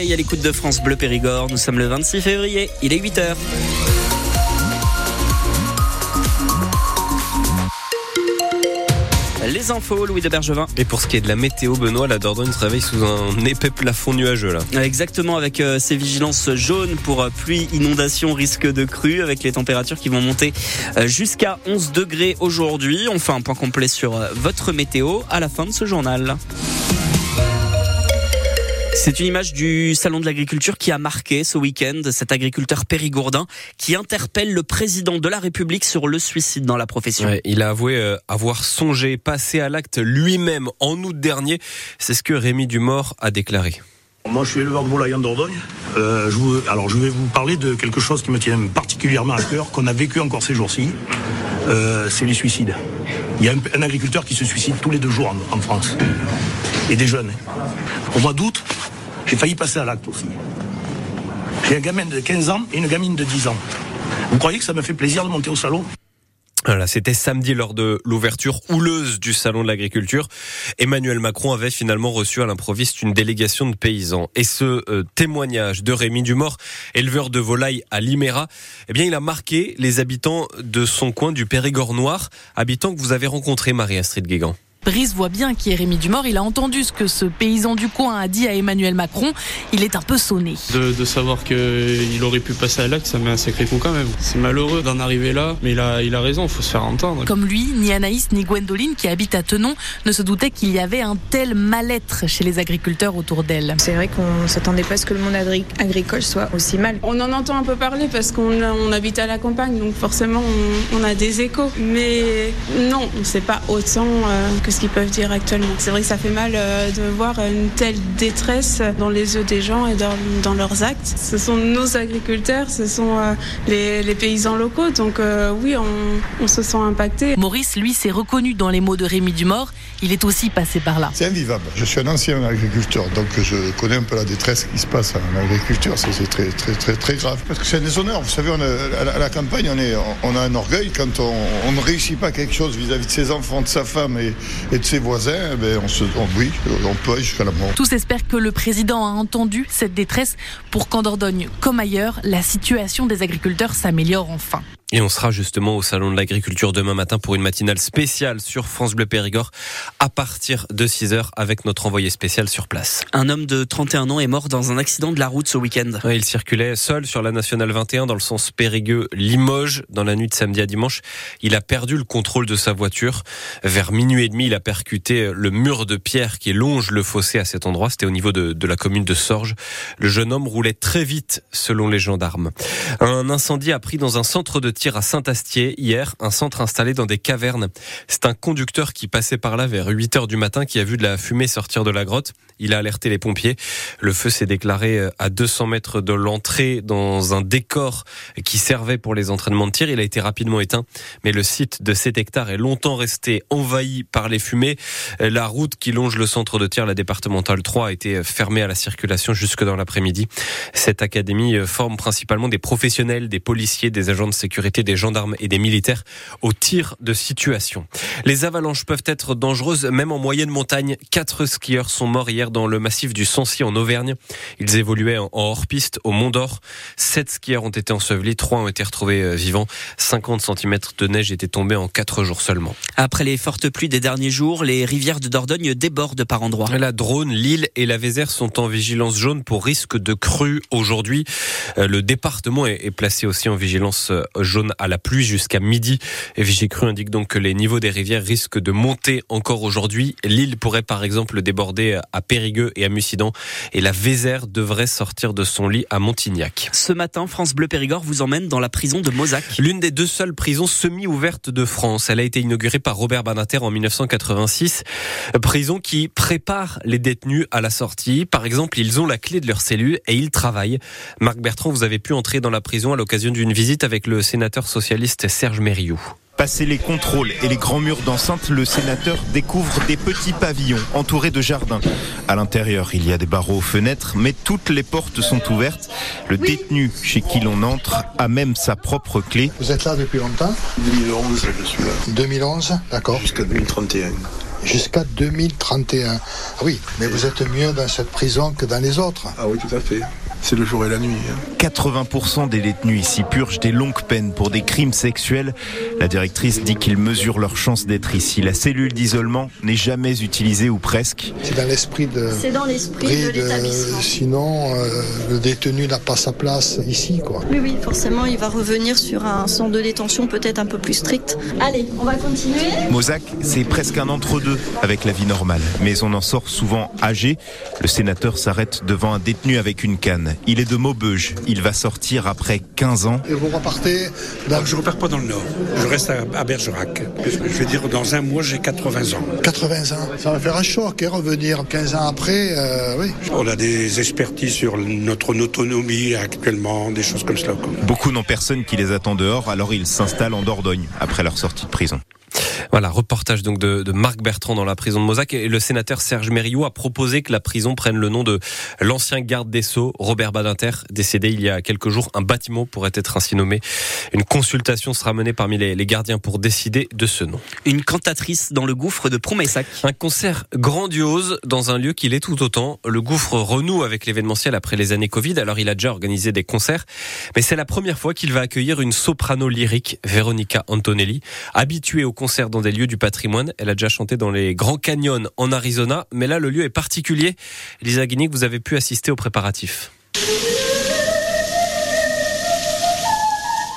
Et à l'écoute de France Bleu Périgord, nous sommes le 26 février, il est 8h. Les infos, Louis de Bergevin. Et pour ce qui est de la météo, Benoît, la Dordogne se réveille sous un épais plafond nuageux là. Exactement, avec euh, ces vigilances jaunes pour euh, pluie, inondation, risque de crue, avec les températures qui vont monter euh, jusqu'à 11 degrés aujourd'hui. On fait un point complet sur votre météo à la fin de ce journal. C'est une image du salon de l'agriculture qui a marqué ce week-end cet agriculteur périgourdin qui interpelle le président de la République sur le suicide dans la profession. Ouais, il a avoué euh, avoir songé passer à l'acte lui-même en août dernier. C'est ce que Rémi Dumort a déclaré. Moi, je suis éleveur de volailles en Dordogne. Euh, je vous- alors, je vais vous parler de quelque chose qui me tient particulièrement à cœur, qu'on a vécu encore ces jours-ci. Euh, c'est les suicides. Il y a un, un agriculteur qui se suicide tous les deux jours en, en France. Et des jeunes. Au mois d'août, j'ai failli passer à l'acte aussi. J'ai un gamin de 15 ans et une gamine de 10 ans. Vous croyez que ça me fait plaisir de monter au salon? Voilà, c'était samedi lors de l'ouverture houleuse du salon de l'agriculture. Emmanuel Macron avait finalement reçu à l'improviste une délégation de paysans. Et ce euh, témoignage de Rémi Dumort, éleveur de volailles à Liméra, eh bien, il a marqué les habitants de son coin du Périgord noir, habitants que vous avez rencontrés, Marie-Astrid Guégan. Brice voit bien qui est Rémi Dumort. Il a entendu ce que ce paysan du coin a dit à Emmanuel Macron. Il est un peu sonné. De, de savoir qu'il aurait pu passer à l'acte, ça met un sacré coup quand même. C'est malheureux d'en arriver là, mais il a, il a raison, il faut se faire entendre. Comme lui, ni Anaïs ni Gwendoline, qui habitent à Tenon, ne se doutaient qu'il y avait un tel mal-être chez les agriculteurs autour d'elle. C'est vrai qu'on ne s'attendait pas à ce que le monde agri- agricole soit aussi mal. On en entend un peu parler parce qu'on on habite à la campagne, donc forcément on, on a des échos. Mais non, on ne sait pas autant euh, que ce qu'ils peuvent dire actuellement. C'est vrai que ça fait mal euh, de voir une telle détresse dans les yeux des gens et dans, dans leurs actes. Ce sont nos agriculteurs, ce sont euh, les, les paysans locaux, donc euh, oui, on, on se sent impacté. Maurice, lui, s'est reconnu dans les mots de Rémi Dumort. Il est aussi passé par là. C'est invivable. Je suis un ancien agriculteur, donc je connais un peu la détresse qui se passe en agriculture. C'est très, très, très, très grave. Parce que c'est un déshonneur. Vous savez, on a- à, la, à la campagne, on, est, on a un orgueil quand on, on ne réussit pas quelque chose vis-à-vis de ses enfants, de sa femme et, et de ses voisins. eh ben, on se, on, oui, on peut jusqu'à la mort. Tous espèrent que le président a entendu cette détresse pour qu'en Dordogne, comme ailleurs, la situation des agriculteurs s'améliore enfin. Et on sera justement au Salon de l'Agriculture demain matin pour une matinale spéciale sur France Bleu Périgord à partir de 6h avec notre envoyé spécial sur place. Un homme de 31 ans est mort dans un accident de la route ce week-end. Il circulait seul sur la nationale 21 dans le sens Périgueux-Limoges dans la nuit de samedi à dimanche. Il a perdu le contrôle de sa voiture. Vers minuit et demi, il a percuté le mur de pierre qui longe le fossé à cet endroit. C'était au niveau de, de la commune de Sorges. Le jeune homme roulait très vite selon les gendarmes. Un incendie a pris dans un centre de tir à Saint-Astier hier, un centre installé dans des cavernes. C'est un conducteur qui passait par là vers 8 heures du matin qui a vu de la fumée sortir de la grotte. Il a alerté les pompiers. Le feu s'est déclaré euh, à 200 mètres de l'entrée dans un décor qui servait pour les entraînements de tir. Il a été rapidement éteint, mais le site de 7 hectares est longtemps resté envahi par les fumées. Euh, La route qui longe le centre de tir, la départementale 3, a été fermée à la circulation jusque dans l'après-midi. Cette académie euh, forme principalement des professionnels, des policiers, des agents de sécurité, des gendarmes et des militaires au tir de situation. Les avalanches peuvent être dangereuses même en moyenne montagne. Quatre skieurs sont morts hier dans le massif du Sancy en Auvergne. Ils évoluaient en hors-piste au Mont d'Or. Sept skieurs ont été ensevelis, trois ont été retrouvés euh, vivants. 50 cm de neige étaient tombés en quatre jours seulement. Après les fortes pluies des derniers jours, les rivières de Dordogne débordent par endroits. La Drône, Lille et la Vézère sont en vigilance jaune pour risque de crue aujourd'hui. Euh, Le département est placé aussi en vigilance euh, jaune à la pluie jusqu'à midi. Et Vigicru indique donc que les niveaux des rivières risquent de monter encore aujourd'hui. Lille pourrait par exemple déborder à Périgueux et à Mussidan. Et la Vézère devrait sortir de son lit à Montignac. Ce matin, France Bleu Périgord vous emmène dans la prison de Mozac. L'une des deux seules prisons semi-ouvertes de France. Elle a été inaugurée par Robert Banater en 1986. Prison qui prépare les détenus à la sortie. Par exemple, ils ont la clé de leur cellule et ils travaillent. Marc Bertrand, vous avez pu entrer dans la prison à l'occasion d'une visite avec le sénateur socialiste Serge Mériou. Passé les contrôles et les grands murs d'enceinte, le sénateur découvre des petits pavillons entourés de jardins. À l'intérieur, il y a des barreaux aux fenêtres, mais toutes les portes sont ouvertes. Le détenu chez qui l'on entre a même sa propre clé. Vous êtes là depuis longtemps 2011, je suis là. 2011, d'accord. Jusqu'à 2031. jusqu'à 2031. Ah oui, mais vous êtes mieux dans cette prison que dans les autres. Ah oui, tout à fait. C'est le jour et la nuit. 80% hein. des détenus ici purgent des longues peines pour des crimes sexuels. La directrice dit qu'ils mesurent leur chance d'être ici. La cellule d'isolement n'est jamais utilisée ou presque. C'est dans l'esprit de. C'est dans l'esprit de, l'établissement. Sinon, euh, le détenu n'a pas sa place ici, quoi. Oui, oui, forcément, il va revenir sur un centre de détention peut-être un peu plus strict. Allez, on va continuer. Mozac, c'est presque un entre-deux avec la vie normale, mais on en sort souvent âgé. Le sénateur s'arrête devant un détenu avec une canne. Il est de Maubeuge. Il va sortir après 15 ans. Et vous repartez dans... Je repars pas dans le Nord. Je reste à, Bergerac. Je vais dire, dans un mois, j'ai 80 ans. 80 ans Ça va faire un choc, hein, revenir 15 ans après, euh, oui. On a des expertises sur notre autonomie actuellement, des choses comme cela. Beaucoup n'ont personne qui les attend dehors, alors ils s'installent en Dordogne après leur sortie de prison. Voilà, reportage donc de, de, Marc Bertrand dans la prison de Mozac. Et le sénateur Serge Mériot a proposé que la prison prenne le nom de l'ancien garde des Sceaux, Robert Badinter, décédé il y a quelques jours. Un bâtiment pourrait être ainsi nommé. Une consultation sera menée parmi les, les gardiens pour décider de ce nom. Une cantatrice dans le gouffre de Promessac. Un concert grandiose dans un lieu qui l'est tout autant. Le gouffre renoue avec l'événementiel après les années Covid. Alors il a déjà organisé des concerts, mais c'est la première fois qu'il va accueillir une soprano lyrique, Veronica Antonelli, habituée aux concerts dans des lieux du patrimoine. Elle a déjà chanté dans les Grands Canyons en Arizona, mais là le lieu est particulier. Lisa Guinic, vous avez pu assister aux préparatifs.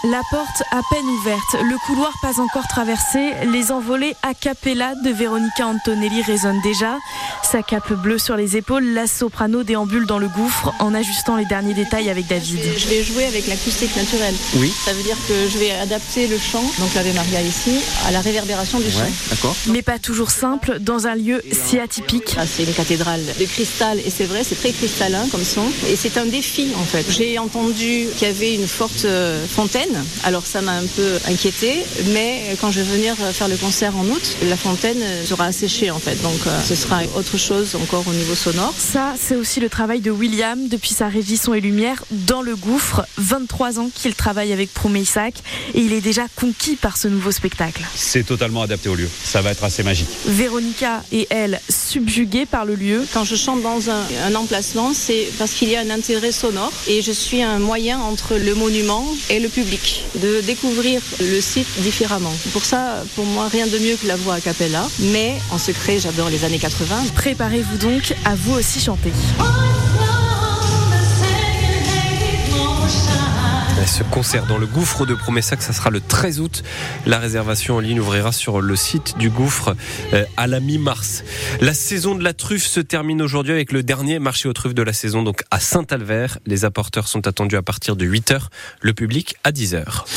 La porte à peine ouverte, le couloir pas encore traversé, les envolées a cappella de Veronica Antonelli résonnent déjà. Sa cape bleue sur les épaules, la soprano déambule dans le gouffre en ajustant les derniers détails avec David. Je vais jouer avec l'acoustique naturelle. Oui. Ça veut dire que je vais adapter le chant, donc l'Ave Maria ici, à la réverbération du chant. D'accord. Mais pas toujours simple dans un lieu si atypique. Ah, c'est une cathédrale de cristal et c'est vrai, c'est très cristallin comme son. Et c'est un défi en fait. J'ai entendu qu'il y avait une forte euh, fontaine alors ça m'a un peu inquiété, mais quand je vais venir faire le concert en août, la fontaine sera asséchée en fait. Donc euh, ce sera autre chose encore au niveau sonore. Ça, c'est aussi le travail de William depuis sa régie son et lumière dans le gouffre. 23 ans qu'il travaille avec Isaac et il est déjà conquis par ce nouveau spectacle. C'est totalement adapté au lieu. Ça va être assez magique. Véronica et elle subjuguées par le lieu. Quand je chante dans un, un emplacement, c'est parce qu'il y a un intérêt sonore et je suis un moyen entre le monument et le public de découvrir le site différemment. Pour ça, pour moi, rien de mieux que la voix a cappella. Mais en secret, j'adore les années 80. Préparez-vous donc à vous aussi chanter. Ce concert dans le gouffre de Promessac, ça sera le 13 août. La réservation en ligne ouvrira sur le site du gouffre euh, à la mi-mars. La saison de la truffe se termine aujourd'hui avec le dernier marché aux truffes de la saison, donc à Saint-Alvert. Les apporteurs sont attendus à partir de 8h, le public à 10h.